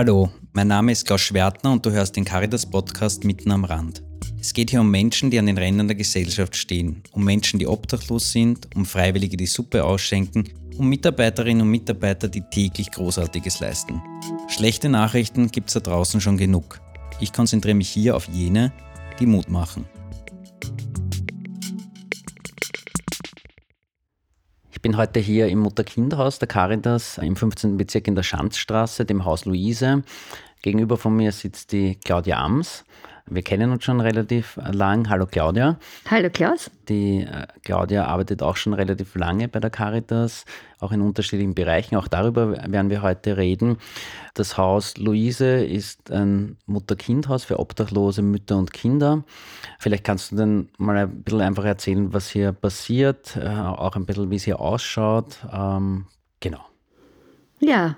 Hallo, mein Name ist Klaus Schwertner und du hörst den Caritas Podcast mitten am Rand. Es geht hier um Menschen, die an den Rändern der Gesellschaft stehen, um Menschen, die obdachlos sind, um Freiwillige, die Suppe ausschenken, um Mitarbeiterinnen und Mitarbeiter, die täglich Großartiges leisten. Schlechte Nachrichten gibt es da draußen schon genug. Ich konzentriere mich hier auf jene, die Mut machen. Ich bin heute hier im Mutter-Kind-Haus der Caritas im 15. Bezirk in der Schanzstraße, dem Haus Luise. Gegenüber von mir sitzt die Claudia Ams. Wir kennen uns schon relativ lang. Hallo Claudia. Hallo Klaus. Die äh, Claudia arbeitet auch schon relativ lange bei der Caritas, auch in unterschiedlichen Bereichen. Auch darüber werden wir heute reden. Das Haus Luise ist ein Mutter-Kind-Haus für obdachlose Mütter und Kinder. Vielleicht kannst du dann mal ein bisschen einfach erzählen, was hier passiert, äh, auch ein bisschen, wie es hier ausschaut. Ähm, genau. Ja,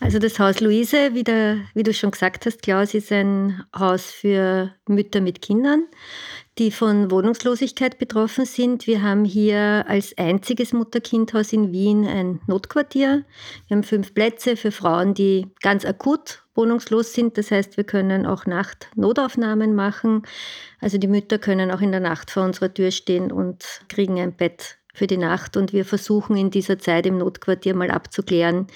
also das Haus Luise, wie, der, wie du schon gesagt hast, Klaus, ist ein Haus für Mütter mit Kindern, die von Wohnungslosigkeit betroffen sind. Wir haben hier als einziges Mutter-Kind-Haus in Wien ein Notquartier. Wir haben fünf Plätze für Frauen, die ganz akut wohnungslos sind. Das heißt, wir können auch Nacht-Notaufnahmen machen. Also die Mütter können auch in der Nacht vor unserer Tür stehen und kriegen ein Bett für die Nacht und wir versuchen in dieser Zeit im Notquartier mal abzuklären,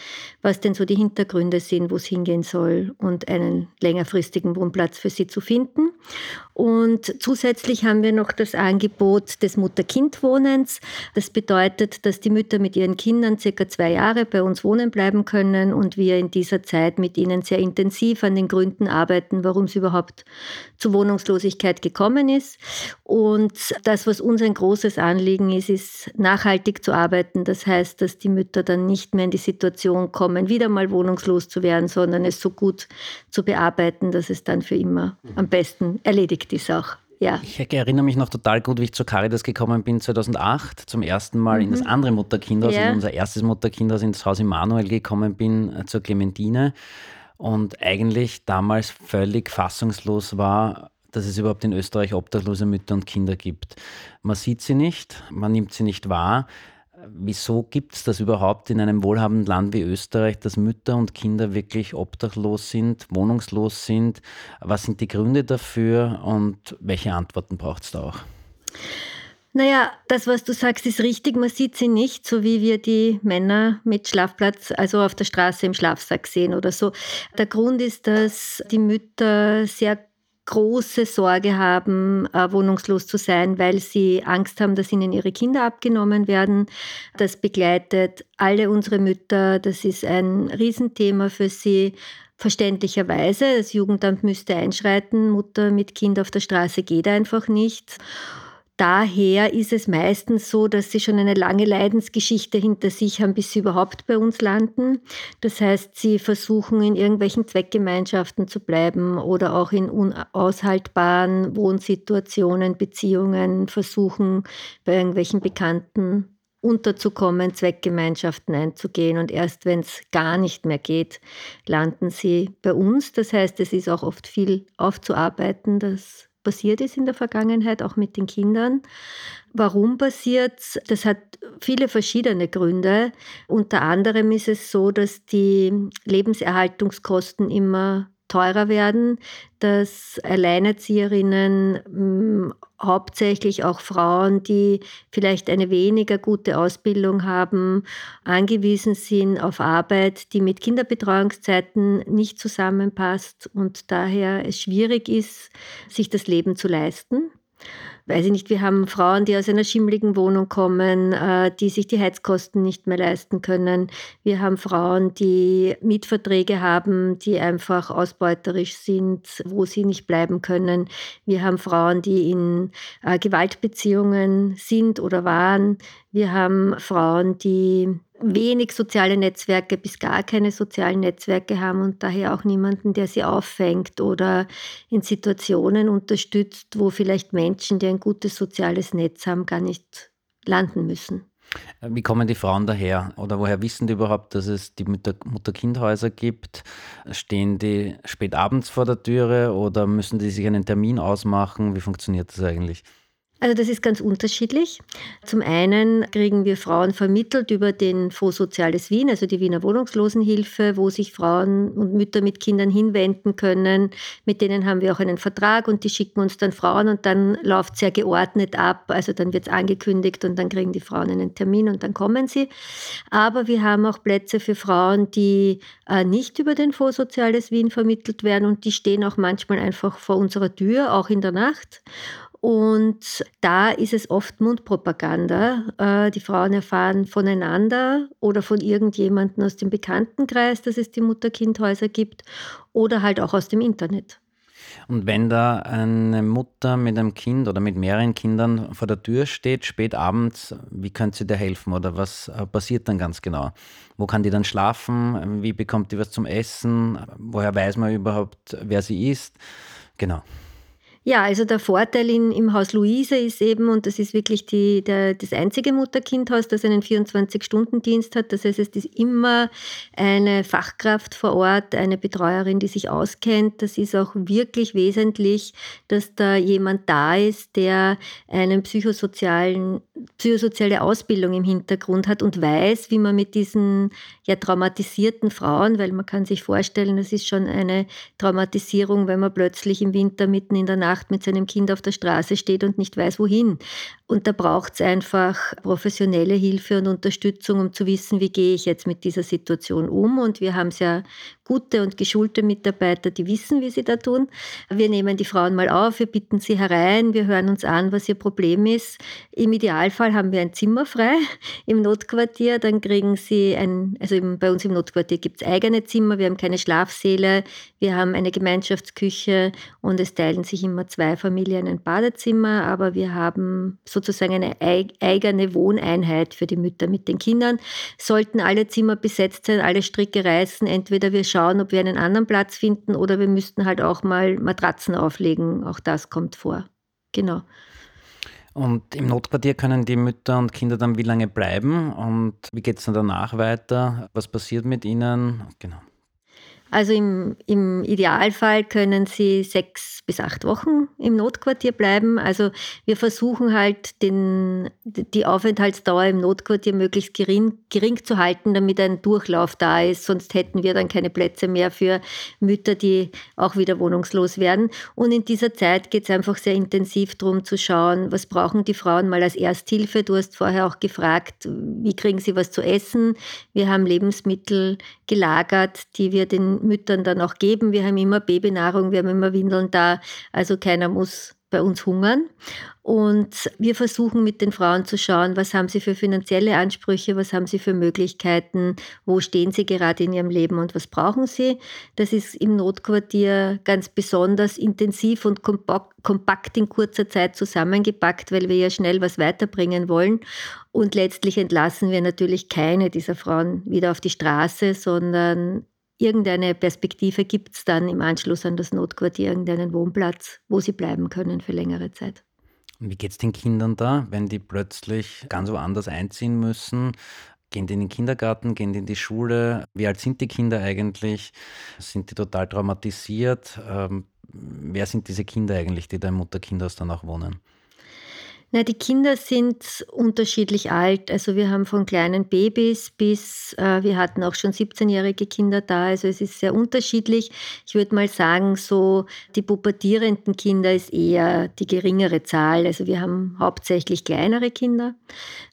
was denn so die Hintergründe sind, wo es hingehen soll und einen längerfristigen Wohnplatz für sie zu finden. Und zusätzlich haben wir noch das Angebot des Mutter-Kind-Wohnens. Das bedeutet, dass die Mütter mit ihren Kindern circa zwei Jahre bei uns wohnen bleiben können und wir in dieser Zeit mit ihnen sehr intensiv an den Gründen arbeiten, warum es überhaupt zu Wohnungslosigkeit gekommen ist. Und das, was uns ein großes Anliegen ist, ist nachhaltig zu arbeiten. Das heißt, dass die Mütter dann nicht mehr in die Situation kommen, wieder mal wohnungslos zu werden, sondern es so gut zu bearbeiten, dass es dann für immer am besten erledigt ist auch. Ja. Ich erinnere mich noch total gut, wie ich zur Caritas gekommen bin 2008, zum ersten Mal mhm. in das mhm. andere Mutterkindhaus, ja. in unser erstes Mutterkindhaus, ins Haus Immanuel gekommen bin, äh, zur Clementine und eigentlich damals völlig fassungslos war, dass es überhaupt in Österreich obdachlose Mütter und Kinder gibt. Man sieht sie nicht, man nimmt sie nicht wahr. Wieso gibt es das überhaupt in einem wohlhabenden Land wie Österreich, dass Mütter und Kinder wirklich obdachlos sind, wohnungslos sind? Was sind die Gründe dafür und welche Antworten braucht es da auch? Naja, das, was du sagst, ist richtig. Man sieht sie nicht, so wie wir die Männer mit Schlafplatz, also auf der Straße im Schlafsack sehen oder so. Der Grund ist, dass die Mütter sehr große Sorge haben, äh, wohnungslos zu sein, weil sie Angst haben, dass ihnen ihre Kinder abgenommen werden. Das begleitet alle unsere Mütter. Das ist ein Riesenthema für sie. Verständlicherweise, das Jugendamt müsste einschreiten. Mutter mit Kind auf der Straße geht einfach nicht daher ist es meistens so, dass sie schon eine lange Leidensgeschichte hinter sich haben, bis sie überhaupt bei uns landen. Das heißt, sie versuchen in irgendwelchen Zweckgemeinschaften zu bleiben oder auch in unaushaltbaren Wohnsituationen, Beziehungen, versuchen bei irgendwelchen Bekannten unterzukommen, Zweckgemeinschaften einzugehen und erst wenn es gar nicht mehr geht, landen sie bei uns. Das heißt, es ist auch oft viel aufzuarbeiten, das passiert ist in der Vergangenheit, auch mit den Kindern. Warum passiert Das hat viele verschiedene Gründe. Unter anderem ist es so, dass die Lebenserhaltungskosten immer teurer werden, dass Alleinerzieherinnen hm, hauptsächlich auch Frauen, die vielleicht eine weniger gute Ausbildung haben, angewiesen sind auf Arbeit, die mit Kinderbetreuungszeiten nicht zusammenpasst und daher es schwierig ist, sich das Leben zu leisten weiß ich nicht, wir haben Frauen, die aus einer schimmligen Wohnung kommen, äh, die sich die Heizkosten nicht mehr leisten können. Wir haben Frauen, die Mietverträge haben, die einfach ausbeuterisch sind, wo sie nicht bleiben können. Wir haben Frauen, die in äh, Gewaltbeziehungen sind oder waren. Wir haben Frauen, die wenig soziale Netzwerke bis gar keine sozialen Netzwerke haben und daher auch niemanden, der sie auffängt oder in Situationen unterstützt, wo vielleicht Menschen, die ein gutes soziales Netz haben, gar nicht landen müssen. Wie kommen die Frauen daher? Oder woher wissen die überhaupt, dass es die Mutter-Kind-Häuser gibt? Stehen die spät abends vor der Türe oder müssen die sich einen Termin ausmachen? Wie funktioniert das eigentlich? Also das ist ganz unterschiedlich. Zum einen kriegen wir Frauen vermittelt über den Fonds Soziales Wien, also die Wiener Wohnungslosenhilfe, wo sich Frauen und Mütter mit Kindern hinwenden können. Mit denen haben wir auch einen Vertrag und die schicken uns dann Frauen und dann läuft sehr geordnet ab. Also dann wird es angekündigt und dann kriegen die Frauen einen Termin und dann kommen sie. Aber wir haben auch Plätze für Frauen, die äh, nicht über den Fonds Soziales Wien vermittelt werden und die stehen auch manchmal einfach vor unserer Tür, auch in der Nacht. Und da ist es oft Mundpropaganda. Äh, die Frauen erfahren voneinander oder von irgendjemandem aus dem Bekanntenkreis, dass es die Mutter-Kind-Häuser gibt oder halt auch aus dem Internet. Und wenn da eine Mutter mit einem Kind oder mit mehreren Kindern vor der Tür steht, spät abends, wie könnte sie dir helfen oder was äh, passiert dann ganz genau? Wo kann die dann schlafen? Wie bekommt die was zum Essen? Woher weiß man überhaupt, wer sie ist? Genau. Ja, also der Vorteil in, im Haus Luise ist eben, und das ist wirklich die, der, das einzige Mutter-Kind-Haus, das einen 24-Stunden-Dienst hat. Das heißt, es ist immer eine Fachkraft vor Ort, eine Betreuerin, die sich auskennt. Das ist auch wirklich wesentlich, dass da jemand da ist, der eine psychosozialen, psychosoziale Ausbildung im Hintergrund hat und weiß, wie man mit diesen ja traumatisierten Frauen, weil man kann sich vorstellen, das ist schon eine Traumatisierung, wenn man plötzlich im Winter mitten in der Nacht mit seinem Kind auf der Straße steht und nicht weiß, wohin. Und da braucht es einfach professionelle Hilfe und Unterstützung, um zu wissen, wie gehe ich jetzt mit dieser Situation um. Und wir haben ja gute und geschulte Mitarbeiter, die wissen, wie sie da tun. Wir nehmen die Frauen mal auf, wir bitten sie herein, wir hören uns an, was ihr Problem ist. Im Idealfall haben wir ein Zimmer frei im Notquartier, dann kriegen sie ein, also bei uns im Notquartier gibt es eigene Zimmer, wir haben keine Schlafsäle, wir haben eine Gemeinschaftsküche und es teilen sich immer zwei Familien ein Badezimmer, aber wir haben sozusagen eine eigene Wohneinheit für die Mütter mit den Kindern. Sollten alle Zimmer besetzt sein, alle Stricke reißen, entweder wir schauen, ob wir einen anderen Platz finden oder wir müssten halt auch mal Matratzen auflegen. Auch das kommt vor. Genau. Und im Notquartier können die Mütter und Kinder dann wie lange bleiben und wie geht es dann danach weiter? Was passiert mit ihnen? Genau. Also im, im Idealfall können sie sechs bis acht Wochen im Notquartier bleiben. Also wir versuchen halt den, die Aufenthaltsdauer im Notquartier möglichst gering, gering zu halten, damit ein Durchlauf da ist. Sonst hätten wir dann keine Plätze mehr für Mütter, die auch wieder wohnungslos werden. Und in dieser Zeit geht es einfach sehr intensiv darum zu schauen, was brauchen die Frauen mal als Ersthilfe. Du hast vorher auch gefragt, wie kriegen sie was zu essen. Wir haben Lebensmittel gelagert, die wir den Müttern dann auch geben. Wir haben immer Babynahrung, wir haben immer Windeln da. Also keiner muss bei uns hungern. Und wir versuchen mit den Frauen zu schauen, was haben sie für finanzielle Ansprüche, was haben sie für Möglichkeiten, wo stehen sie gerade in ihrem Leben und was brauchen sie. Das ist im Notquartier ganz besonders intensiv und kompakt in kurzer Zeit zusammengepackt, weil wir ja schnell was weiterbringen wollen. Und letztlich entlassen wir natürlich keine dieser Frauen wieder auf die Straße, sondern irgendeine Perspektive gibt es dann im Anschluss an das Notquartier, irgendeinen Wohnplatz, wo sie bleiben können für längere Zeit. Und wie geht es den Kindern da, wenn die plötzlich ganz woanders einziehen müssen? Gehen die in den Kindergarten, gehen die in die Schule? Wie alt sind die Kinder eigentlich? Sind die total traumatisiert? Ähm, wer sind diese Kinder eigentlich, die da im Mutterkindhaus dann auch wohnen? Na, die Kinder sind unterschiedlich alt. Also wir haben von kleinen Babys bis, äh, wir hatten auch schon 17-jährige Kinder da. Also es ist sehr unterschiedlich. Ich würde mal sagen, so die pubertierenden Kinder ist eher die geringere Zahl. Also wir haben hauptsächlich kleinere Kinder.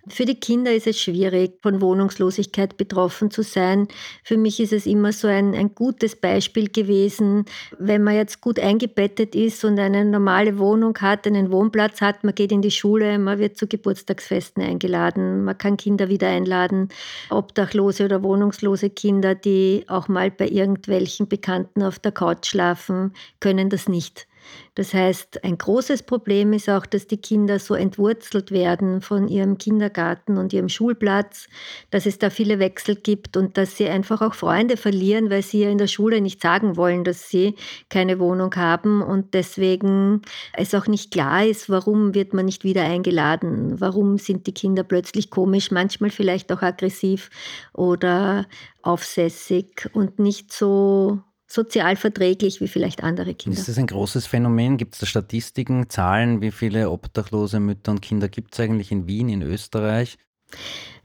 Für die Kinder ist es schwierig, von Wohnungslosigkeit betroffen zu sein. Für mich ist es immer so ein, ein gutes Beispiel gewesen, wenn man jetzt gut eingebettet ist und eine normale Wohnung hat, einen Wohnplatz hat, man geht in die Schule, man wird zu Geburtstagsfesten eingeladen, man kann Kinder wieder einladen, obdachlose oder wohnungslose Kinder, die auch mal bei irgendwelchen Bekannten auf der Couch schlafen, können das nicht. Das heißt, ein großes Problem ist auch, dass die Kinder so entwurzelt werden von ihrem Kindergarten und ihrem Schulplatz, dass es da viele Wechsel gibt und dass sie einfach auch Freunde verlieren, weil sie ja in der Schule nicht sagen wollen, dass sie keine Wohnung haben und deswegen es auch nicht klar ist, warum wird man nicht wieder eingeladen, warum sind die Kinder plötzlich komisch, manchmal vielleicht auch aggressiv oder aufsässig und nicht so sozial verträglich wie vielleicht andere Kinder. Ist das ein großes Phänomen? Gibt es da Statistiken, Zahlen, wie viele obdachlose Mütter und Kinder gibt es eigentlich in Wien, in Österreich?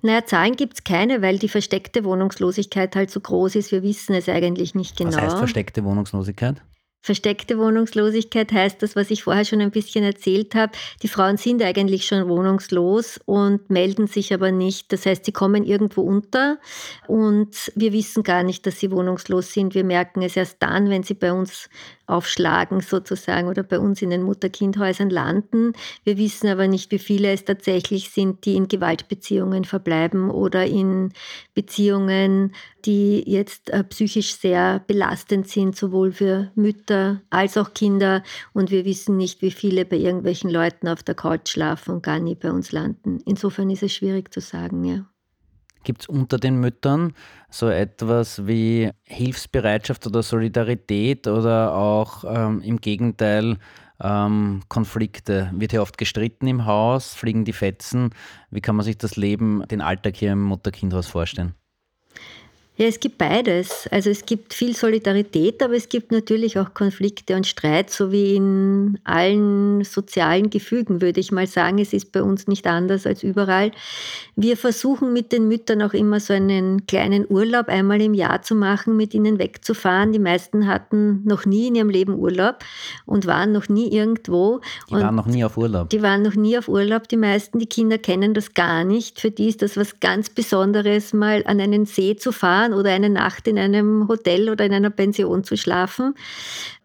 Naja, Zahlen gibt es keine, weil die versteckte Wohnungslosigkeit halt so groß ist. Wir wissen es eigentlich nicht genau. Was heißt versteckte Wohnungslosigkeit? Versteckte Wohnungslosigkeit heißt das, was ich vorher schon ein bisschen erzählt habe. Die Frauen sind eigentlich schon wohnungslos und melden sich aber nicht. Das heißt, sie kommen irgendwo unter und wir wissen gar nicht, dass sie wohnungslos sind. Wir merken es erst dann, wenn sie bei uns aufschlagen sozusagen oder bei uns in den Mutter-Kind-Häusern landen. Wir wissen aber nicht, wie viele es tatsächlich sind, die in Gewaltbeziehungen verbleiben oder in Beziehungen, die jetzt äh, psychisch sehr belastend sind, sowohl für Mütter als auch Kinder. Und wir wissen nicht, wie viele bei irgendwelchen Leuten auf der Couch schlafen und gar nie bei uns landen. Insofern ist es schwierig zu sagen, ja. Gibt es unter den Müttern so etwas wie Hilfsbereitschaft oder Solidarität oder auch ähm, im Gegenteil ähm, Konflikte? Wird hier oft gestritten im Haus? Fliegen die Fetzen? Wie kann man sich das Leben, den Alltag hier im Mutter-Kind-Haus vorstellen? Ja, es gibt beides. Also es gibt viel Solidarität, aber es gibt natürlich auch Konflikte und Streit, so wie in allen sozialen Gefügen, würde ich mal sagen. Es ist bei uns nicht anders als überall. Wir versuchen mit den Müttern auch immer so einen kleinen Urlaub einmal im Jahr zu machen, mit ihnen wegzufahren. Die meisten hatten noch nie in ihrem Leben Urlaub und waren noch nie irgendwo. Die und waren noch nie auf Urlaub. Die waren noch nie auf Urlaub. Die meisten, die Kinder kennen das gar nicht. Für die ist das was ganz Besonderes, mal an einen See zu fahren fahren oder eine Nacht in einem Hotel oder in einer Pension zu schlafen.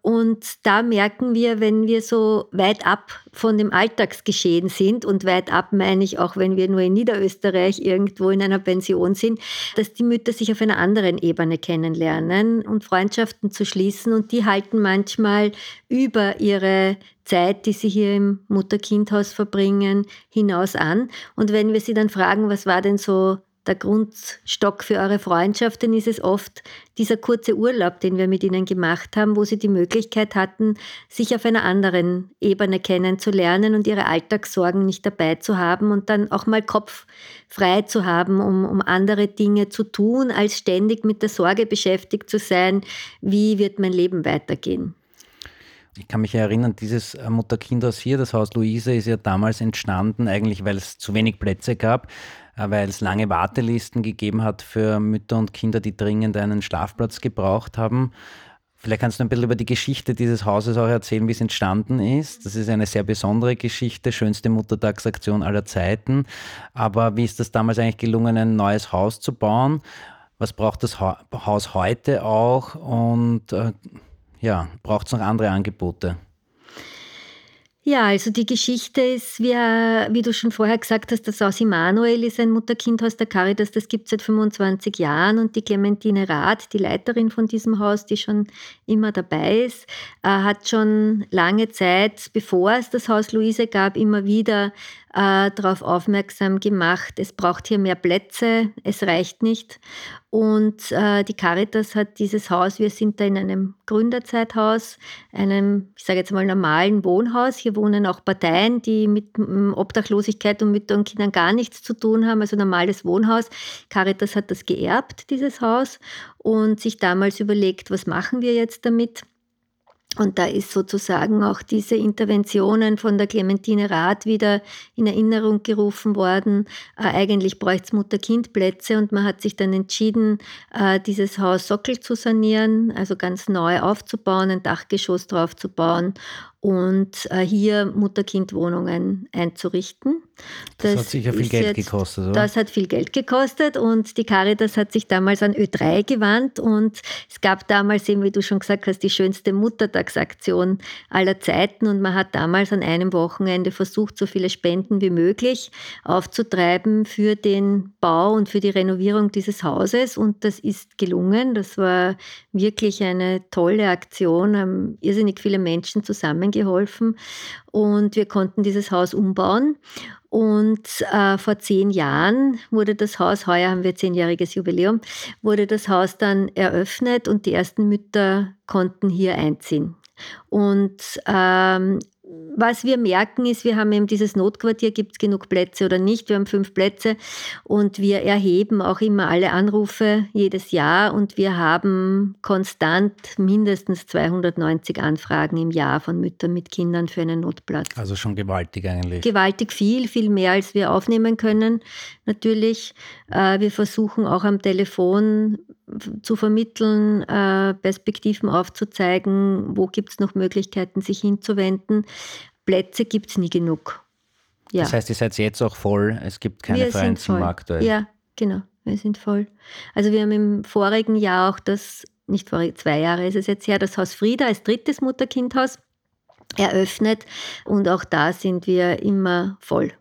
Und da merken wir, wenn wir so weit ab von dem Alltagsgeschehen sind, und weit ab meine ich auch, wenn wir nur in Niederösterreich irgendwo in einer Pension sind, dass die Mütter sich auf einer anderen Ebene kennenlernen und Freundschaften zu schließen. Und die halten manchmal über ihre Zeit, die sie hier im Mutter-Kind-Haus verbringen, hinaus an. Und wenn wir sie dann fragen, was war denn so der Grundstock für eure Freundschaft, dann ist es oft dieser kurze Urlaub, den wir mit ihnen gemacht haben, wo sie die Möglichkeit hatten, sich auf einer anderen Ebene kennenzulernen und ihre Alltagssorgen nicht dabei zu haben und dann auch mal Kopf frei zu haben, um, um andere Dinge zu tun, als ständig mit der Sorge beschäftigt zu sein, wie wird mein Leben weitergehen. Ich kann mich erinnern, dieses Mutter-Kind-Haus hier, das Haus Luise, ist ja damals entstanden, eigentlich weil es zu wenig Plätze gab. Weil es lange Wartelisten gegeben hat für Mütter und Kinder, die dringend einen Schlafplatz gebraucht haben. Vielleicht kannst du ein bisschen über die Geschichte dieses Hauses auch erzählen, wie es entstanden ist. Das ist eine sehr besondere Geschichte, schönste Muttertagsaktion aller Zeiten. Aber wie ist das damals eigentlich gelungen, ein neues Haus zu bauen? Was braucht das Haus heute auch? Und äh, ja, braucht es noch andere Angebote? Ja, also die Geschichte ist, wie, wie du schon vorher gesagt hast, das Haus Immanuel ist ein Mutter-Kind-Haus der Caritas, das gibt es seit 25 Jahren. Und die Clementine Rath, die Leiterin von diesem Haus, die schon immer dabei ist, äh, hat schon lange Zeit, bevor es das Haus Luise gab, immer wieder äh, darauf aufmerksam gemacht, es braucht hier mehr Plätze, es reicht nicht. Und äh, die Caritas hat dieses Haus, wir sind da in einem Gründerzeithaus, einem, ich sage jetzt mal, normalen Wohnhaus. Hier wohnen auch Parteien, die mit Obdachlosigkeit und Müttern und Kindern gar nichts zu tun haben, also normales Wohnhaus. Caritas hat das geerbt, dieses Haus, und sich damals überlegt, was machen wir jetzt damit? Und da ist sozusagen auch diese Interventionen von der Clementine Rath wieder in Erinnerung gerufen worden. Äh, eigentlich bräuchte es Mutter-Kind-Plätze und man hat sich dann entschieden, äh, dieses Haus Sockel zu sanieren, also ganz neu aufzubauen, ein Dachgeschoss drauf zu bauen und äh, hier Mutter-Kind-Wohnungen einzurichten. Das, das, hat sicher viel Geld jetzt, gekostet, oder? Das hat viel Geld gekostet und die Caritas hat sich damals an Ö3 gewandt und es gab damals eben, wie du schon gesagt hast, die schönste Muttertagsaktion aller Zeiten und man hat damals an einem Wochenende versucht, so viele Spenden wie möglich aufzutreiben für den Bau und für die Renovierung dieses Hauses und das ist gelungen. Das war wirklich eine tolle Aktion, haben irrsinnig viele Menschen zusammen geholfen und wir konnten dieses Haus umbauen. Und äh, vor zehn Jahren wurde das Haus, heuer haben wir zehnjähriges Jubiläum, wurde das Haus dann eröffnet und die ersten Mütter konnten hier einziehen. Und ähm, was wir merken ist, wir haben eben dieses Notquartier, gibt es genug Plätze oder nicht? Wir haben fünf Plätze und wir erheben auch immer alle Anrufe jedes Jahr und wir haben konstant mindestens 290 Anfragen im Jahr von Müttern mit Kindern für einen Notplatz. Also schon gewaltig eigentlich. Gewaltig viel, viel mehr als wir aufnehmen können natürlich. Äh, wir versuchen auch am Telefon zu vermitteln, äh, Perspektiven aufzuzeigen, wo gibt es noch Möglichkeiten, sich hinzuwenden. Plätze gibt es nie genug. Ja. Das heißt, ihr seid jetzt auch voll, es gibt keine freien Zimmer aktuell. Ja, genau, wir sind voll. Also wir haben im vorigen Jahr auch das, nicht vor zwei Jahre ist es jetzt her, das Haus Frieda als drittes Mutterkindhaus eröffnet und auch da sind wir immer voll.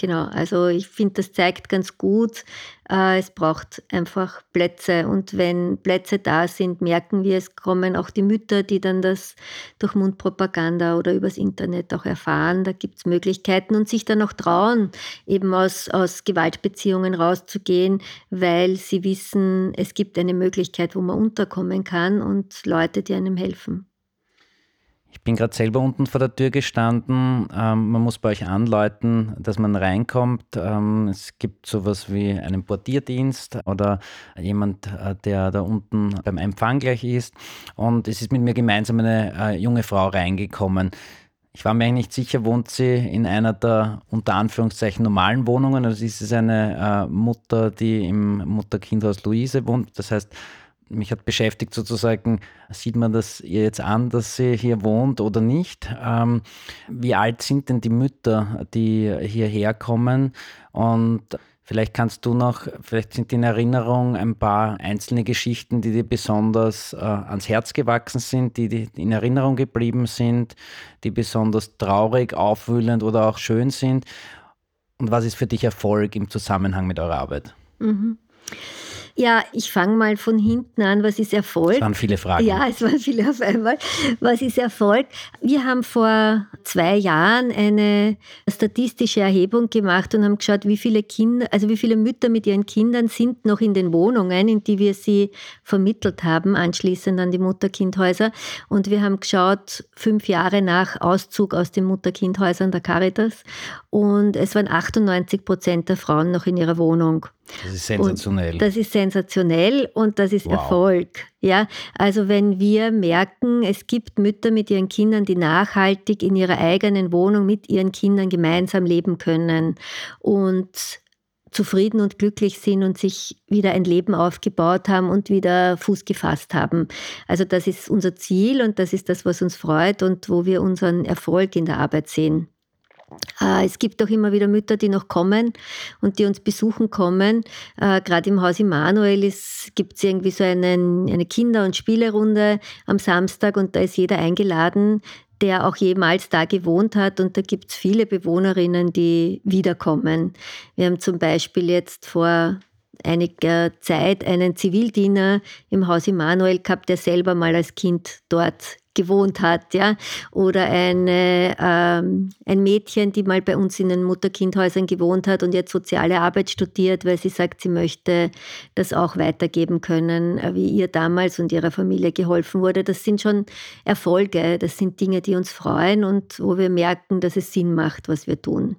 Genau, also ich finde, das zeigt ganz gut, äh, es braucht einfach Plätze. Und wenn Plätze da sind, merken wir, es kommen auch die Mütter, die dann das durch Mundpropaganda oder übers Internet auch erfahren. Da gibt es Möglichkeiten und sich dann auch trauen, eben aus, aus Gewaltbeziehungen rauszugehen, weil sie wissen, es gibt eine Möglichkeit, wo man unterkommen kann und Leute, die einem helfen. Bin gerade selber unten vor der Tür gestanden. Ähm, man muss bei euch anläuten, dass man reinkommt. Ähm, es gibt sowas wie einen Portierdienst oder jemand, äh, der da unten beim Empfang gleich ist. Und es ist mit mir gemeinsam eine äh, junge Frau reingekommen. Ich war mir eigentlich nicht sicher, wohnt sie in einer der unter Anführungszeichen normalen Wohnungen. Also ist es eine äh, Mutter, die im Mutter-Kindhaus Luise wohnt. Das heißt, mich hat beschäftigt sozusagen, sieht man das jetzt an, dass sie hier wohnt oder nicht? Ähm, wie alt sind denn die Mütter, die hierher kommen? Und vielleicht kannst du noch, vielleicht sind in Erinnerung ein paar einzelne Geschichten, die dir besonders äh, ans Herz gewachsen sind, die, die in Erinnerung geblieben sind, die besonders traurig, aufwühlend oder auch schön sind. Und was ist für dich Erfolg im Zusammenhang mit eurer Arbeit? Mhm. Ja, ich fange mal von hinten an. Was ist Erfolg? Es waren viele Fragen. Ja, es waren viele auf einmal. Was ist Erfolg? Wir haben vor zwei Jahren eine statistische Erhebung gemacht und haben geschaut, wie viele Kinder, also wie viele Mütter mit ihren Kindern sind noch in den Wohnungen, in die wir sie vermittelt haben, anschließend an die Mutterkindhäuser. Und wir haben geschaut, fünf Jahre nach Auszug aus den Mutterkindhäusern der Caritas. Und es waren 98 Prozent der Frauen noch in ihrer Wohnung. Das ist sensationell. Und das ist sensationell und das ist wow. Erfolg. Ja, also wenn wir merken, es gibt Mütter mit ihren Kindern, die nachhaltig in ihrer eigenen Wohnung mit ihren Kindern gemeinsam leben können und zufrieden und glücklich sind und sich wieder ein Leben aufgebaut haben und wieder Fuß gefasst haben. Also das ist unser Ziel und das ist das, was uns freut und wo wir unseren Erfolg in der Arbeit sehen. Äh, es gibt auch immer wieder Mütter, die noch kommen und die uns besuchen kommen. Äh, gerade im Haus Immanuel gibt es irgendwie so einen, eine Kinder- und Spielerunde am Samstag und da ist jeder eingeladen, der auch jemals da gewohnt hat. Und da gibt es viele Bewohnerinnen, die wiederkommen. Wir haben zum Beispiel jetzt vor einiger Zeit einen Zivildiener im Haus Immanuel gehabt, der selber mal als Kind dort gewohnt hat, ja, oder eine, ähm, ein Mädchen, die mal bei uns in den Mutter-Kind-Häusern gewohnt hat und jetzt soziale Arbeit studiert, weil sie sagt, sie möchte das auch weitergeben können, äh, wie ihr damals und ihrer Familie geholfen wurde. Das sind schon Erfolge, das sind Dinge, die uns freuen und wo wir merken, dass es Sinn macht, was wir tun.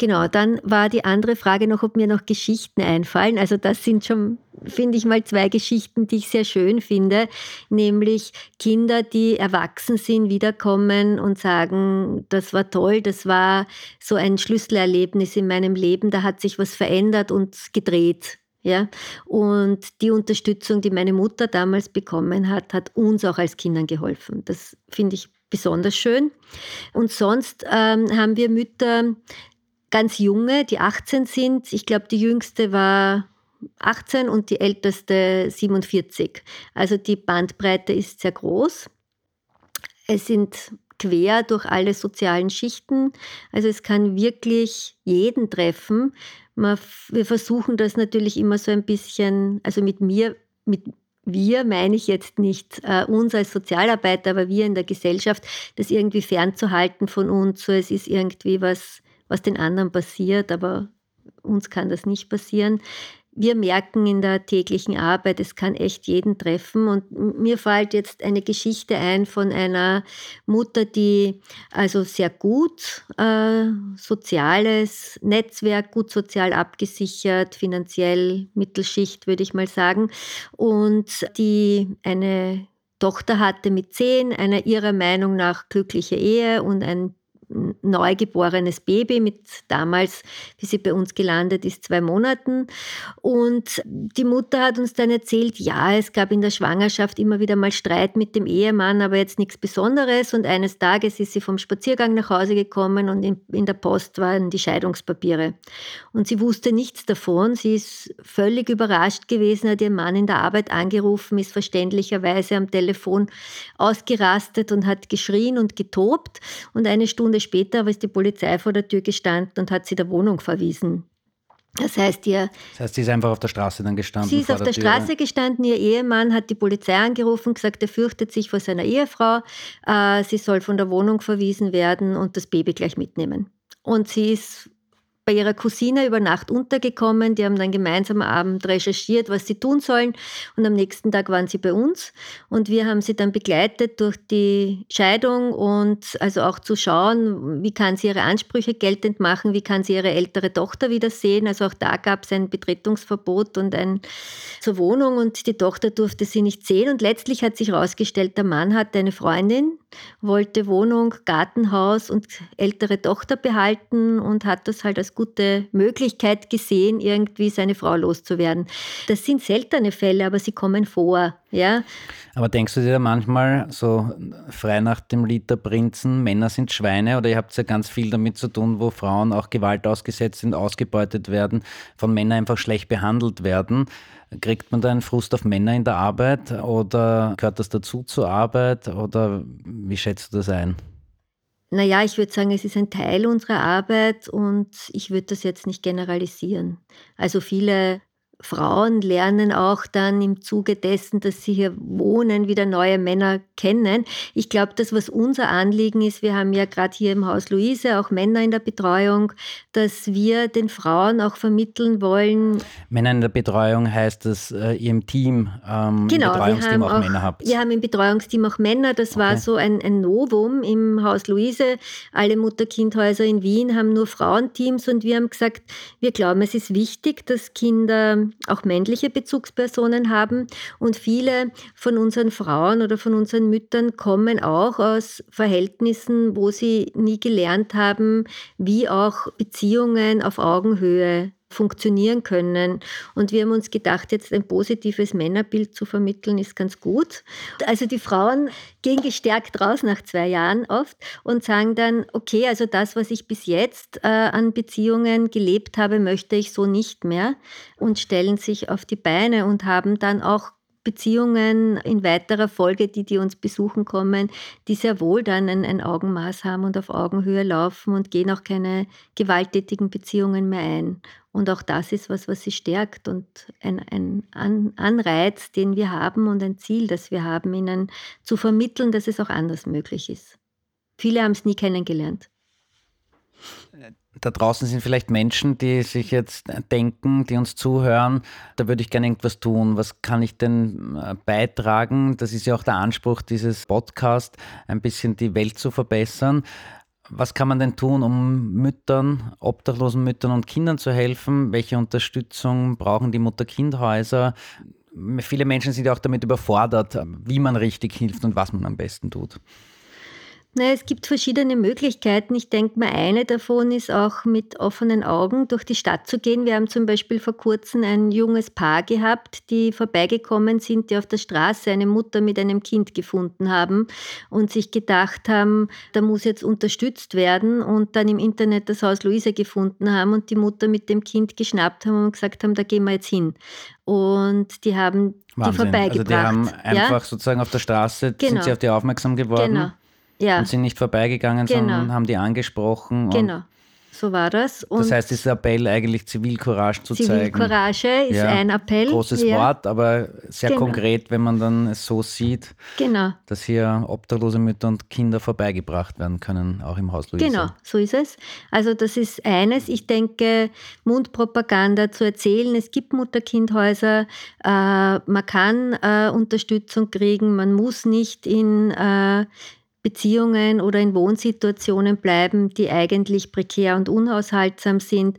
Genau, dann war die andere Frage noch, ob mir noch Geschichten einfallen. Also das sind schon, finde ich mal, zwei Geschichten, die ich sehr schön finde, nämlich Kinder, die erwachsen sind, wiederkommen und sagen, das war toll, das war so ein Schlüsselerlebnis in meinem Leben, da hat sich was verändert und gedreht. Ja, und die Unterstützung, die meine Mutter damals bekommen hat, hat uns auch als Kindern geholfen. Das finde ich besonders schön. Und sonst ähm, haben wir Mütter, ganz junge, die 18 sind. Ich glaube, die jüngste war 18 und die älteste 47. Also die Bandbreite ist sehr groß. Es sind quer durch alle sozialen Schichten. Also es kann wirklich jeden treffen. wir versuchen das natürlich immer so ein bisschen, also mit mir, mit wir meine ich jetzt nicht äh, uns als Sozialarbeiter, aber wir in der Gesellschaft, das irgendwie fernzuhalten von uns. So, es ist irgendwie was was den anderen passiert, aber uns kann das nicht passieren. wir merken in der täglichen Arbeit, es kann echt jeden treffen. Und mir fällt jetzt eine Geschichte ein von einer Mutter, die also sehr gut äh, soziales Netzwerk, gut sozial abgesichert, finanziell Mittelschicht, würde ich mal sagen, und die eine Tochter hatte mit zehn, eine ihrer Meinung nach glückliche Ehe und ein neugeborenes Baby mit damals, wie sie bei uns gelandet ist, zwei Monaten. Und die Mutter hat uns dann erzählt, ja, es gab in der Schwangerschaft immer wieder mal Streit mit dem Ehemann, aber jetzt nichts Besonderes. Und eines Tages ist sie vom Spaziergang nach Hause gekommen und in, in der Post waren die Scheidungspapiere. Und sie wusste nichts davon. Sie ist völlig überrascht gewesen, hat ihren Mann in der Arbeit angerufen, ist verständlicherweise am Telefon ausgerastet und hat geschrien und getobt. Und eine Stunde später ist die Polizei vor der Tür gestanden und hat sie der Wohnung verwiesen. Das heißt, ihr. Das heißt, sie ist einfach auf der Straße dann gestanden. Sie ist auf der, der Straße gestanden. Ihr Ehemann hat die Polizei angerufen, gesagt, er fürchtet sich vor seiner Ehefrau. Äh, sie soll von der Wohnung verwiesen werden und das Baby gleich mitnehmen. Und sie ist bei ihrer Cousine über Nacht untergekommen. Die haben dann gemeinsam am Abend recherchiert, was sie tun sollen. Und am nächsten Tag waren sie bei uns. Und wir haben sie dann begleitet durch die Scheidung und also auch zu schauen, wie kann sie ihre Ansprüche geltend machen, wie kann sie ihre ältere Tochter wiedersehen. Also auch da gab es ein Betretungsverbot und ein zur Wohnung und die Tochter durfte sie nicht sehen. Und letztlich hat sich herausgestellt, der Mann hatte eine Freundin, wollte Wohnung, Gartenhaus und ältere Tochter behalten und hat das halt als gute Möglichkeit gesehen, irgendwie seine Frau loszuwerden. Das sind seltene Fälle, aber sie kommen vor. Ja. Aber denkst du dir manchmal so frei nach dem Lied der Prinzen, Männer sind Schweine oder ihr habt ja ganz viel damit zu tun, wo Frauen auch Gewalt ausgesetzt sind, ausgebeutet werden, von Männern einfach schlecht behandelt werden. Kriegt man da einen Frust auf Männer in der Arbeit oder gehört das dazu zur Arbeit oder wie schätzt du das ein? Naja, ich würde sagen, es ist ein Teil unserer Arbeit und ich würde das jetzt nicht generalisieren. Also viele Frauen lernen auch dann im Zuge dessen, dass sie hier wohnen, wieder neue Männer kennen. Ich glaube, das, was unser Anliegen ist, wir haben ja gerade hier im Haus Luise auch Männer in der Betreuung, dass wir den Frauen auch vermitteln wollen. Männer in der Betreuung heißt, dass äh, ihr im Team, ähm, genau, im Betreuungsteam auch, auch, Männer habt. Wir haben im Betreuungsteam auch Männer. Das okay. war so ein, ein Novum im Haus Luise. Alle Mutter-Kind-Häuser in Wien haben nur Frauenteams und wir haben gesagt, wir glauben, es ist wichtig, dass Kinder auch männliche Bezugspersonen haben. Und viele von unseren Frauen oder von unseren Müttern kommen auch aus Verhältnissen, wo sie nie gelernt haben, wie auch Beziehungen auf Augenhöhe funktionieren können. Und wir haben uns gedacht, jetzt ein positives Männerbild zu vermitteln, ist ganz gut. Also die Frauen gehen gestärkt raus nach zwei Jahren oft und sagen dann, okay, also das, was ich bis jetzt äh, an Beziehungen gelebt habe, möchte ich so nicht mehr und stellen sich auf die Beine und haben dann auch Beziehungen in weiterer Folge, die, die uns besuchen kommen, die sehr wohl dann ein, ein, Augenmaß haben und auf Augenhöhe laufen und gehen auch keine gewalttätigen Beziehungen mehr ein. Und auch das ist was, was sie stärkt und ein, ein An Anreiz, den wir haben und ein Ziel, das wir haben, ihnen zu vermitteln, dass es auch anders möglich ist. Viele haben es nie kennengelernt. Da draußen sind vielleicht Menschen, die sich jetzt denken, die uns zuhören, da würde ich gerne irgendwas tun. Was kann ich denn äh, beitragen? Das ist ja auch der Anspruch dieses Podcasts, ein bisschen die Welt zu verbessern. Was kann man denn tun, um Müttern, obdachlosen Müttern und Kindern zu helfen? Welche Unterstützung brauchen die Mutter-Kind-Häuser? Viele Menschen sind ja auch damit überfordert, wie man richtig hilft und was man am besten tut. Na, es gibt verschiedene Möglichkeiten. Ich denke mal, eine davon ist auch mit offenen Augen durch die Stadt zu gehen. Wir haben zum Beispiel vor kurzem ein junges Paar gehabt, die vorbeigekommen sind, die auf der Straße eine Mutter mit einem Kind gefunden haben und sich gedacht haben, da muss jetzt unterstützt werden und dann im Internet das Haus Luise gefunden haben und die Mutter mit dem Kind geschnappt haben und gesagt haben, da gehen wir jetzt hin. Und die haben Wahnsinn. die vorbeigebracht. Also die haben einfach ja? sozusagen auf der Straße genau. sind sie auf die aufmerksam geworden. Genau. Ja. Und sind nicht vorbeigegangen, genau. sondern haben die angesprochen. Genau. so war das. Und das heißt, dieser Appell eigentlich Zivilcourage zu Zivilcourage zeigen. Zivilcourage ist ja, ein Appell. Großes ja. Wort, aber sehr genau. konkret, wenn man dann es so sieht, genau. dass hier obdachlose Mütter und Kinder vorbeigebracht werden können, auch im Haus Luisa. Genau, so ist es. Also das ist eines. Ich denke, Mundpropaganda zu erzählen, es gibt Mutter-Kind-Häuser, äh, man kann äh, Unterstützung kriegen, man muss nicht in äh, Beziehungen oder in Wohnsituationen bleiben, die eigentlich prekär und unhaushaltsam sind.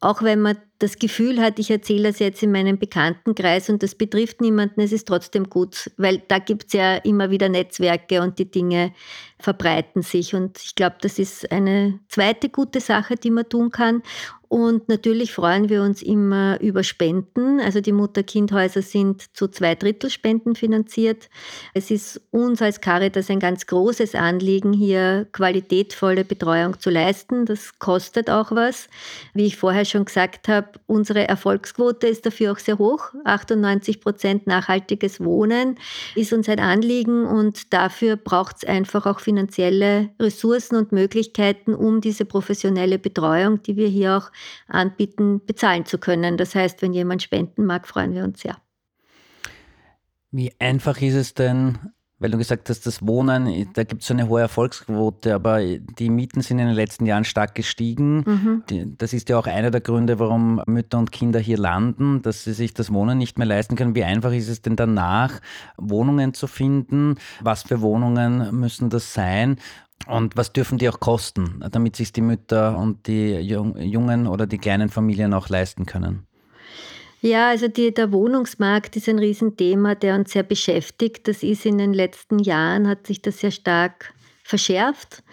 Auch wenn man das Gefühl hat, ich erzähle das jetzt in meinem Bekanntenkreis und das betrifft niemanden, es ist trotzdem gut, weil da gibt es ja immer wieder Netzwerke und die Dinge verbreiten sich. Und ich glaube, das ist eine zweite gute Sache, die man tun kann. Und natürlich freuen wir uns immer über Spenden. Also die Mutter-Kind-Häuser sind zu zwei Drittel Spenden finanziert. Es ist uns als Caritas ein ganz großes Anliegen, hier qualitätvolle Betreuung zu leisten. Das kostet auch was. Wie ich vorher schon gesagt habe, unsere Erfolgsquote ist dafür auch sehr hoch. 98 Prozent nachhaltiges Wohnen ist uns ein Anliegen und dafür braucht es einfach auch finanzielle Ressourcen und Möglichkeiten, um diese professionelle Betreuung, die wir hier auch anbieten, bezahlen zu können. Das heißt, wenn jemand spenden mag, freuen wir uns sehr. Wie einfach ist es denn, weil du gesagt hast, das Wohnen, da gibt es so eine hohe Erfolgsquote, aber die Mieten sind in den letzten Jahren stark gestiegen. Mhm. Das ist ja auch einer der Gründe, warum Mütter und Kinder hier landen, dass sie sich das Wohnen nicht mehr leisten können. Wie einfach ist es denn danach, Wohnungen zu finden? Was für Wohnungen müssen das sein? Und was dürfen die auch kosten, damit sich die Mütter und die jungen oder die kleinen Familien auch leisten können? Ja, also die, der Wohnungsmarkt ist ein Riesenthema, der uns sehr beschäftigt. Das ist in den letzten Jahren, hat sich das sehr stark verschärft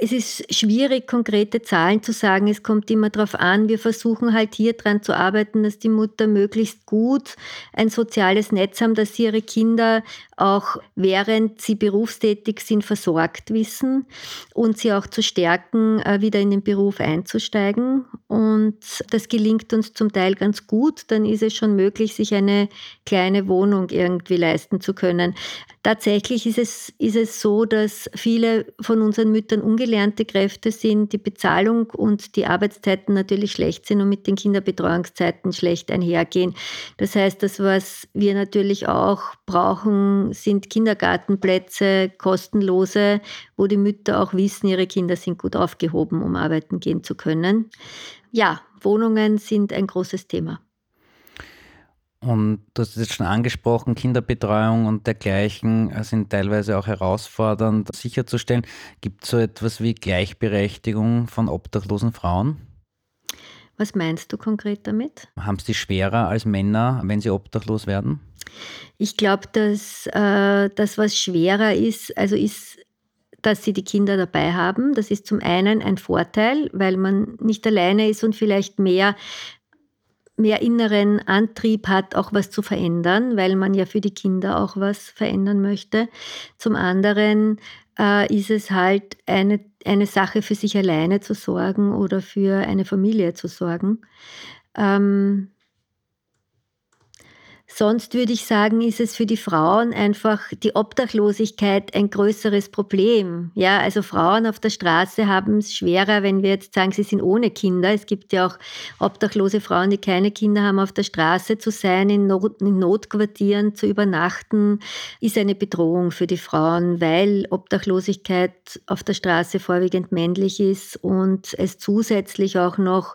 es ist schwierig, konkrete Zahlen zu sagen. Es kommt immer darauf an. Wir versuchen halt hier dran zu arbeiten, dass die Mutter möglichst gut ein soziales Netz haben, dass sie ihre Kinder auch während sie berufstätig sind versorgt wissen und sie auch zu stärken, äh, wieder in den Beruf einzusteigen. Und das gelingt uns zum Teil ganz gut. Dann ist es schon möglich, sich eine kleine Wohnung irgendwie leisten zu können. Tatsächlich ist es, ist es so, dass viele von unseren Müttern ungelernte Kräfte sind, die Bezahlung und die Arbeitszeiten natürlich schlecht sind und mit den Kinderbetreuungszeiten schlecht einhergehen. Das heißt, das, was wir natürlich auch brauchen, sind Kindergartenplätze, kostenlose, wo die Mütter auch wissen, ihre Kinder sind gut aufgehoben, um arbeiten gehen zu können. Ja, Wohnungen sind ein großes Thema. Und du hast es jetzt schon angesprochen, Kinderbetreuung und dergleichen sind teilweise auch herausfordernd sicherzustellen. Gibt es so etwas wie Gleichberechtigung von obdachlosen Frauen? Was meinst du konkret damit? Haben sie schwerer als Männer, wenn sie obdachlos werden? Ich glaube, dass äh, das, was schwerer ist, also ist, dass sie die Kinder dabei haben. Das ist zum einen ein Vorteil, weil man nicht alleine ist und vielleicht mehr mehr inneren Antrieb hat, auch was zu verändern, weil man ja für die Kinder auch was verändern möchte. Zum anderen äh, ist es halt eine, eine Sache für sich alleine zu sorgen oder für eine Familie zu sorgen. Ähm, Sonst würde ich sagen, ist es für die Frauen einfach die Obdachlosigkeit ein größeres Problem. Ja, also Frauen auf der Straße haben es schwerer, wenn wir jetzt sagen, sie sind ohne Kinder. Es gibt ja auch obdachlose Frauen, die keine Kinder haben, auf der Straße zu sein, in, Not, in Notquartieren zu übernachten, ist eine Bedrohung für die Frauen, weil Obdachlosigkeit auf der Straße vorwiegend männlich ist und es zusätzlich auch noch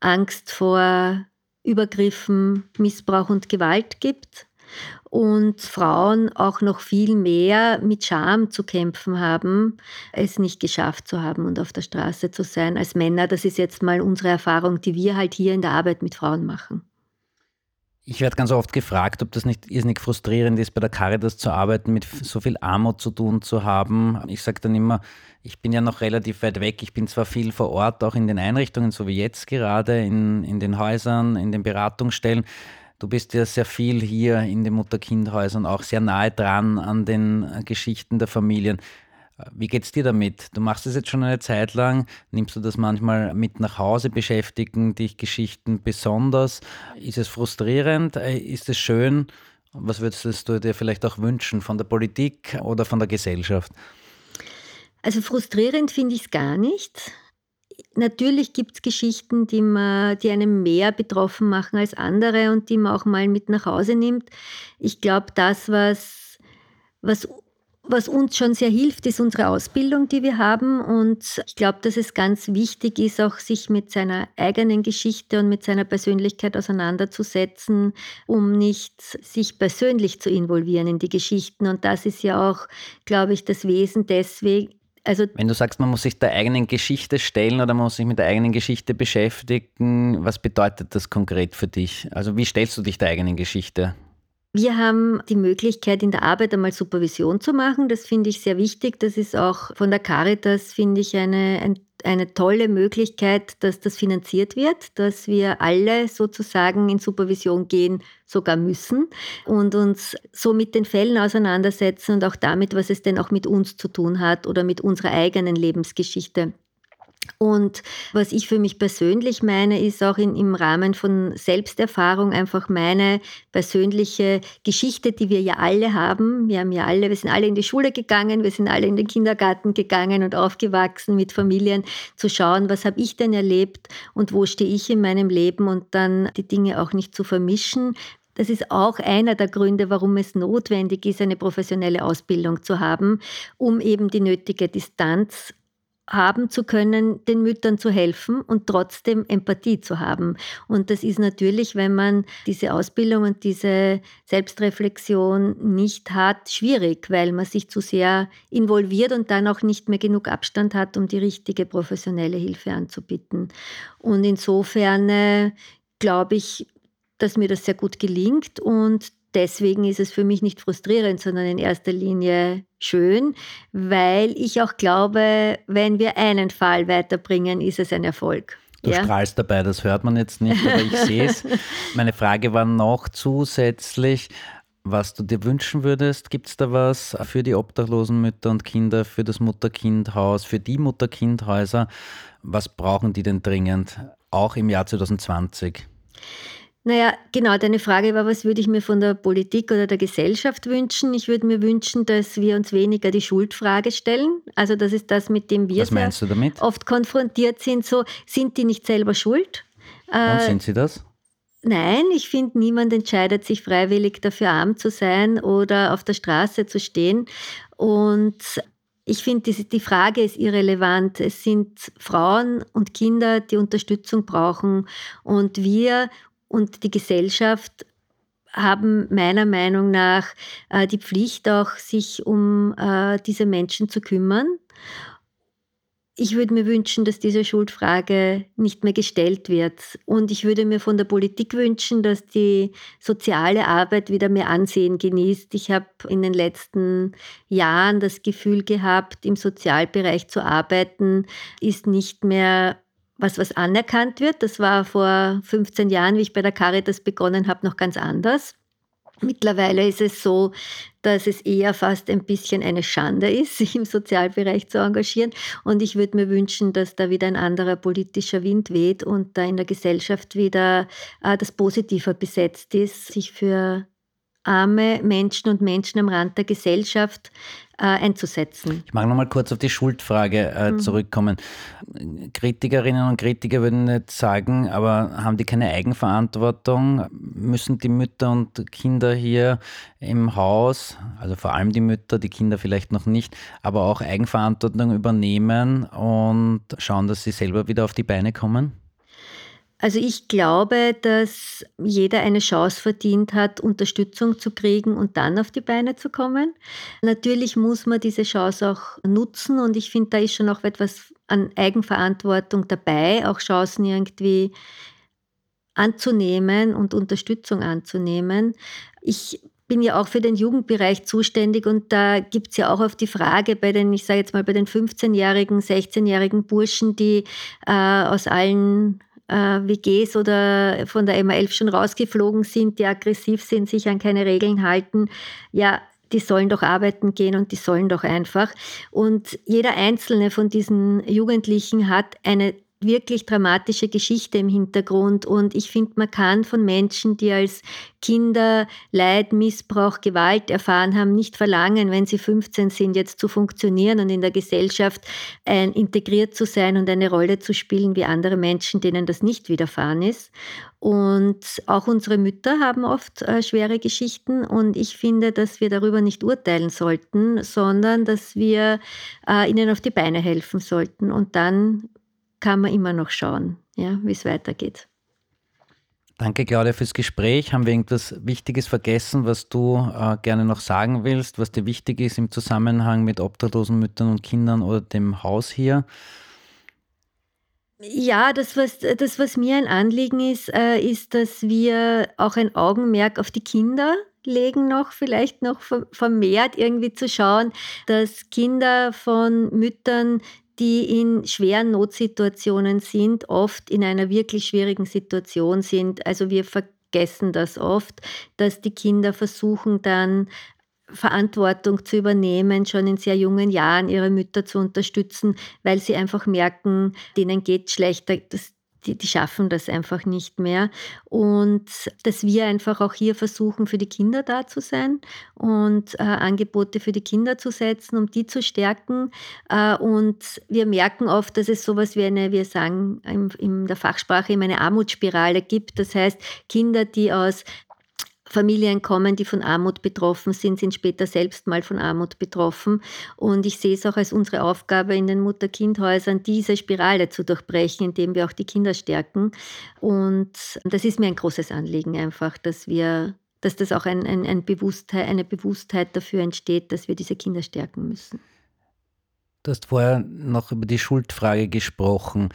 Angst vor Übergriffen, Missbrauch und Gewalt gibt und Frauen auch noch viel mehr mit Scham zu kämpfen haben, es nicht geschafft zu haben und auf der Straße zu sein als Männer. Das ist jetzt mal unsere Erfahrung, die wir halt hier in der Arbeit mit Frauen machen. Ich werde ganz oft gefragt, ob das nicht irrsinnig frustrierend ist, bei der Caritas zu arbeiten, mit so viel Armut zu tun zu haben. Ich sage dann immer, ich bin ja noch relativ weit weg. Ich bin zwar viel vor Ort, auch in den Einrichtungen, so wie jetzt gerade, in, in den Häusern, in den Beratungsstellen. Du bist ja sehr viel hier in den Mutter-Kind-Häusern, auch sehr nahe dran an den Geschichten der Familien. Wie geht's dir damit? Du machst es jetzt schon eine Zeit lang. Nimmst du das manchmal mit nach Hause? Beschäftigen dich Geschichten besonders? Ist es frustrierend? Äh, ist es schön? Was würdest du dir vielleicht auch wünschen von der Politik oder von der Gesellschaft? Also frustrierend finde ich es gar nicht. natürlich gibt es Geschichten, die, man, die einem mehr betroffen machen als andere und die man auch mal mit nach Hause nimmt. Ich glaube, das, was, was was uns schon sehr hilft, ist unsere Ausbildung, die wir haben. Und ich glaube, dass es ganz wichtig ist, auch sich mit seiner eigenen Geschichte und mit seiner Persönlichkeit auseinanderzusetzen, um nicht sich persönlich zu involvieren in die Geschichten. Und das ist ja auch, glaube ich, das Wesen deswegen. Also Wenn du sagst, man muss sich der eigenen Geschichte stellen oder man muss sich mit der eigenen Geschichte beschäftigen, was bedeutet das konkret für dich? Also wie stellst du dich der eigenen Geschichte? Wir haben die Möglichkeit, in der Arbeit einmal Supervision zu machen. Das finde ich sehr wichtig. Das ist auch von der Caritas, finde ich, eine, ein, eine tolle Möglichkeit, dass das finanziert wird, dass wir alle sozusagen in Supervision gehen, sogar müssen und uns so mit den Fällen auseinandersetzen und auch damit, was es denn auch mit uns zu tun hat oder mit unserer eigenen Lebensgeschichte. Und was ich für mich persönlich meine, ist auch in, im Rahmen von Selbsterfahrung einfach meine persönliche Geschichte, die wir ja alle haben. Wir haben ja alle, wir sind alle in die Schule gegangen, wir sind alle in den Kindergarten gegangen und aufgewachsen mit Familien, zu schauen, was habe ich denn erlebt und wo stehe ich in meinem Leben und dann die Dinge auch nicht zu vermischen, das ist auch einer der Gründe, warum es notwendig ist, eine professionelle Ausbildung zu haben, um eben die nötige Distanz haben zu können, den Müttern zu helfen und trotzdem Empathie zu haben. Und das ist natürlich, wenn man diese Ausbildung und diese Selbstreflexion nicht hat, schwierig, weil man sich zu sehr involviert und dann auch nicht mehr genug Abstand hat, um die richtige professionelle Hilfe anzubieten. Und insofern äh, glaube ich, dass mir das sehr gut gelingt und deswegen ist es für mich nicht frustrierend, sondern in erster Linie schön, weil ich auch glaube, wenn wir einen Fall weiterbringen, ist es ein Erfolg. Du ja? strahlst dabei, das hört man jetzt nicht, aber ich sehe es. Meine Frage war noch zusätzlich, was du dir wünschen würdest. Gibt es da was für die obdachlosen Mütter und Kinder, für das Mutter-Kind-Haus, für die Mutter-Kind-Häuser? Was brauchen die denn dringend, auch im Jahr 2020? Naja, genau, deine Frage war, was würde ich mir von der Politik oder der Gesellschaft wünschen? Ich würde mir wünschen, dass wir uns weniger die Schuldfrage stellen. Also das ist das, mit dem wir oft konfrontiert sind. So, sind die nicht selber schuld? Und äh, sind sie das? Nein, ich finde, niemand entscheidet sich freiwillig dafür, arm zu sein oder auf der Straße zu stehen. Und ich finde, die Frage ist irrelevant. Es sind Frauen und Kinder, die Unterstützung brauchen. Und wir und die Gesellschaft haben meiner Meinung nach äh, die Pflicht, auch sich um äh, diese Menschen zu kümmern. Ich würde mir wünschen, dass diese Schuldfrage nicht mehr gestellt wird. Und ich würde mir von der Politik wünschen, dass die soziale Arbeit wieder mehr Ansehen genießt. Ich habe in den letzten Jahren das Gefühl gehabt, im Sozialbereich zu arbeiten, ist nicht mehr was, was anerkannt wird. Das war vor 15 Jahren, wie ich bei der Caritas begonnen habe, noch ganz anders. Mittlerweile ist es so, dass es eher fast ein bisschen eine Schande ist, sich im Sozialbereich zu engagieren. Und ich würde mir wünschen, dass da wieder ein anderer politischer Wind weht und da in der Gesellschaft wieder äh, das positiver besetzt ist, sich für arme Menschen und Menschen am Rand der Gesellschaft äh, einzusetzen. Ich mag noch mal kurz auf die Schuldfrage äh, mhm. zurückkommen. Kritikerinnen und Kritiker würden nicht sagen, aber haben die keine Eigenverantwortung? Müssen die Mütter und Kinder hier im Haus, also vor allem die Mütter, die Kinder vielleicht noch nicht, aber auch Eigenverantwortung übernehmen und schauen, dass sie selber wieder auf die Beine kommen? Also ich glaube, dass jeder eine Chance verdient hat, Unterstützung zu kriegen und dann auf die Beine zu kommen. Natürlich muss man diese Chance auch nutzen und ich finde, da ist schon auch etwas an Eigenverantwortung dabei, auch Chancen irgendwie anzunehmen und Unterstützung anzunehmen. Ich bin ja auch für den Jugendbereich zuständig und da gibt es ja auch auf die Frage bei den, ich sage jetzt mal, bei den 15-jährigen, 16-jährigen Burschen, die äh, aus allen äh, WGs oder von der MA11 schon rausgeflogen sind, die aggressiv sind, sich an keine Regeln halten, ja, die sollen doch arbeiten gehen und die sollen doch einfach. Und jeder einzelne von diesen Jugendlichen hat eine wirklich dramatische Geschichte im Hintergrund. Und ich finde, man kann von Menschen, die als Kinder Leid, Missbrauch, Gewalt erfahren haben, nicht verlangen, wenn sie 15 sind, jetzt zu funktionieren und in der Gesellschaft ein, integriert zu sein und eine Rolle zu spielen wie andere Menschen, denen das nicht widerfahren ist. Und auch unsere Mütter haben oft äh, schwere Geschichten und ich finde, dass wir darüber nicht urteilen sollten, sondern dass wir äh, ihnen auf die Beine helfen sollten. Und dann kann man immer noch schauen, ja, wie es weitergeht. Danke, Claudia, fürs Gespräch. Haben wir irgendwas Wichtiges vergessen, was du äh, gerne noch sagen willst, was dir wichtig ist im Zusammenhang mit obdachlosen Müttern und Kindern oder dem Haus hier? Ja, das was, das, was mir ein Anliegen ist, äh, ist, dass wir auch ein Augenmerk auf die Kinder legen, noch vielleicht noch vermehrt irgendwie zu schauen, dass Kinder von Müttern, die in schweren Notsituationen sind, oft in einer wirklich schwierigen Situation sind. Also wir vergessen das oft, dass die Kinder versuchen dann Verantwortung zu übernehmen, schon in sehr jungen Jahren ihre Mütter zu unterstützen, weil sie einfach merken, denen geht schlechter. Das, die, die schaffen das einfach nicht mehr. Und dass wir einfach auch hier versuchen, für die Kinder da zu sein und äh, Angebote für die Kinder zu setzen, um die zu stärken. Äh, und wir merken oft, dass es sowas wie eine, wir sagen in, in der Fachsprache immer eine Armutsspirale gibt. Das heißt, Kinder, die aus Familien kommen, die von Armut betroffen sind, sind später selbst mal von Armut betroffen. Und ich sehe es auch als unsere Aufgabe in den Mutter-Kind-Häusern, diese Spirale zu durchbrechen, indem wir auch die Kinder stärken. Und das ist mir ein großes Anliegen einfach, dass wir dass das auch ein, ein, ein Bewusstheit, eine Bewusstheit dafür entsteht, dass wir diese Kinder stärken müssen. Du hast vorher noch über die Schuldfrage gesprochen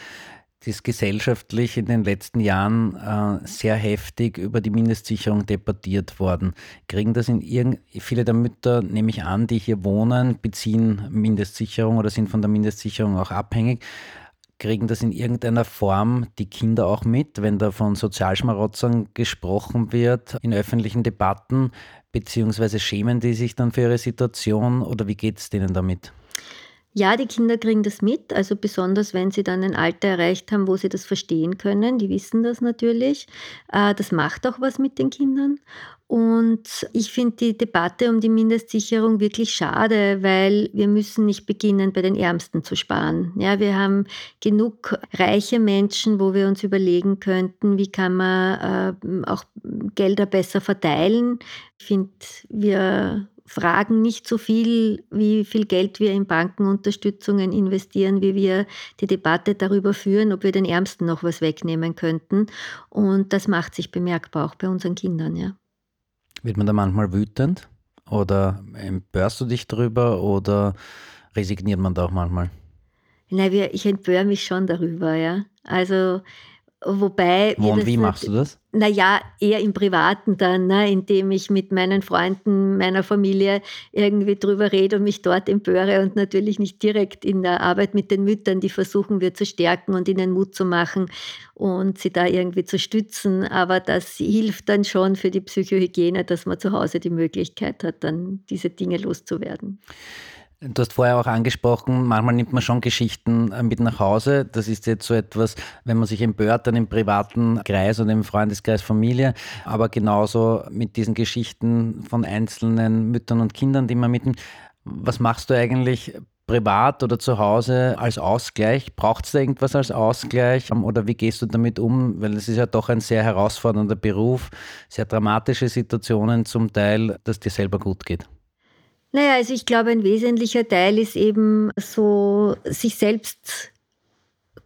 ist gesellschaftlich in den letzten Jahren äh, sehr heftig über die Mindestsicherung debattiert worden. Kriegen das in irgend viele der Mütter, nehme ich an, die hier wohnen, beziehen Mindestsicherung oder sind von der Mindestsicherung auch abhängig. Kriegen das in irgendeiner Form die Kinder auch mit, wenn da von Sozialschmarotzern gesprochen wird in öffentlichen Debatten, beziehungsweise schämen die sich dann für ihre Situation oder wie geht es denen damit? Ja, die Kinder kriegen das mit, also besonders wenn sie dann ein Alter erreicht haben, wo sie das verstehen können. Die wissen das natürlich. Äh, das macht auch was mit den Kindern. Und ich finde die Debatte um die Mindestsicherung wirklich schade, weil wir müssen nicht beginnen, bei den Ärmsten zu sparen. Ja, wir haben genug reiche Menschen, wo wir uns überlegen könnten, wie kann man äh, auch Gelder besser verteilen. Ich finde, wir fragen nicht so viel, wie viel Geld wir in Bankenunterstützungen investieren, wie wir die Debatte darüber führen, ob wir den Ärmsten noch was wegnehmen könnten. Und das macht sich bemerkbar auch bei unseren Kindern, ja. Wird man da manchmal wütend? Oder empörst du dich darüber oder resigniert man da auch manchmal? Nein, ich empöre mich schon darüber, ja. Also Wobei. Wo und wie machst du das? Naja, eher im Privaten dann, ne, indem ich mit meinen Freunden, meiner Familie irgendwie drüber rede und mich dort empöre und natürlich nicht direkt in der Arbeit mit den Müttern, die versuchen wir zu stärken und ihnen Mut zu machen und sie da irgendwie zu stützen. Aber das hilft dann schon für die Psychohygiene, dass man zu Hause die Möglichkeit hat, dann diese Dinge loszuwerden. Du hast vorher auch angesprochen, manchmal nimmt man schon Geschichten äh, mit nach Hause. Das ist jetzt so etwas, wenn man sich empört, dann im privaten Kreis und im Freundeskreis Familie, aber genauso mit diesen Geschichten von einzelnen Müttern und Kindern, die man mitnimmt. Was machst du eigentlich privat oder zu Hause als Ausgleich? Braucht es da irgendwas als Ausgleich ähm, oder wie gehst du damit um? Weil es ist ja doch ein sehr herausfordernder Beruf, sehr dramatische Situationen zum Teil, dass dir selber gut geht. Naja, also ich glaube, ein wesentlicher Teil ist eben so, sich selbst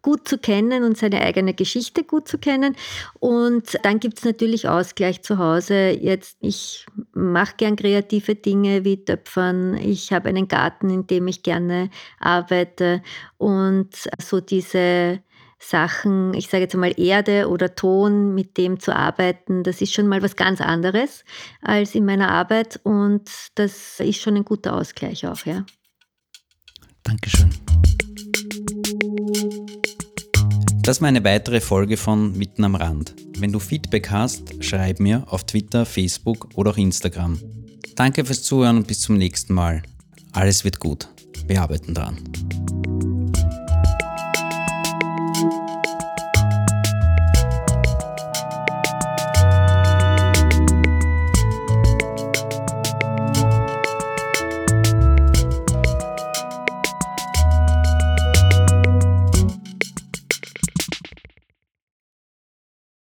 gut zu kennen und seine eigene Geschichte gut zu kennen. Und dann gibt es natürlich Ausgleich zu Hause. Jetzt, ich mache gern kreative Dinge wie Töpfern. Ich habe einen Garten, in dem ich gerne arbeite. Und so diese Sachen, ich sage jetzt mal Erde oder Ton, mit dem zu arbeiten, das ist schon mal was ganz anderes als in meiner Arbeit und das ist schon ein guter Ausgleich auch, ja. Dankeschön. Das war eine weitere Folge von Mitten am Rand. Wenn du Feedback hast, schreib mir auf Twitter, Facebook oder auch Instagram. Danke fürs Zuhören und bis zum nächsten Mal. Alles wird gut. Wir arbeiten dran.